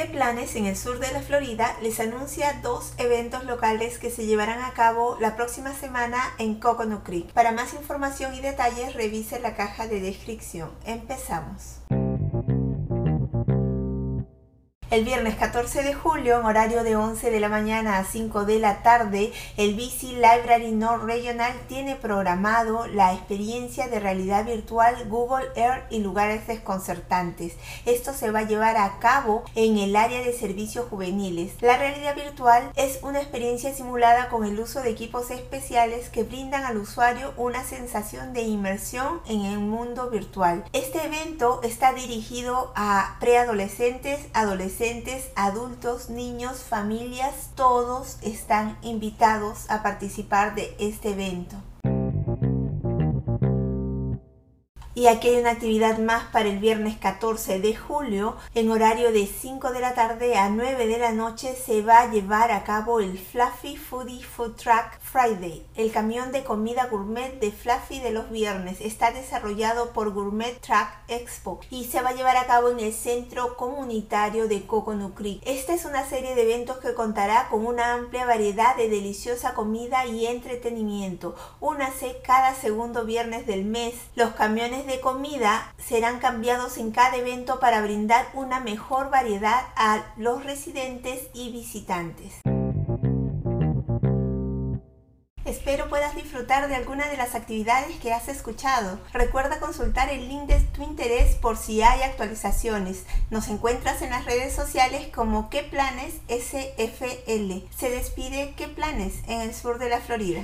Planes en el sur de la Florida les anuncia dos eventos locales que se llevarán a cabo la próxima semana en Coconut Creek. Para más información y detalles revise la caja de descripción. Empezamos. El viernes 14 de julio, en horario de 11 de la mañana a 5 de la tarde, el BC Library North Regional tiene programado la experiencia de realidad virtual Google Earth y lugares desconcertantes. Esto se va a llevar a cabo en el área de servicios juveniles. La realidad virtual es una experiencia simulada con el uso de equipos especiales que brindan al usuario una sensación de inmersión en el mundo virtual. Este evento está dirigido a preadolescentes, adolescentes, adultos, niños, familias, todos están invitados a participar de este evento. Y aquí hay una actividad más para el viernes 14 de julio. En horario de 5 de la tarde a 9 de la noche se va a llevar a cabo el Fluffy Foodie Food Truck Friday. El camión de comida gourmet de Fluffy de los viernes está desarrollado por Gourmet Truck Expo y se va a llevar a cabo en el centro comunitario de Coconut Creek. Esta es una serie de eventos que contará con una amplia variedad de deliciosa comida y entretenimiento. Únase cada segundo viernes del mes. Los camiones de comida serán cambiados en cada evento para brindar una mejor variedad a los residentes y visitantes. Espero puedas disfrutar de alguna de las actividades que has escuchado. Recuerda consultar el link de tu interés por si hay actualizaciones. Nos encuentras en las redes sociales como ¿Qué planes SFL? Se despide ¿Qué planes? en el sur de la Florida.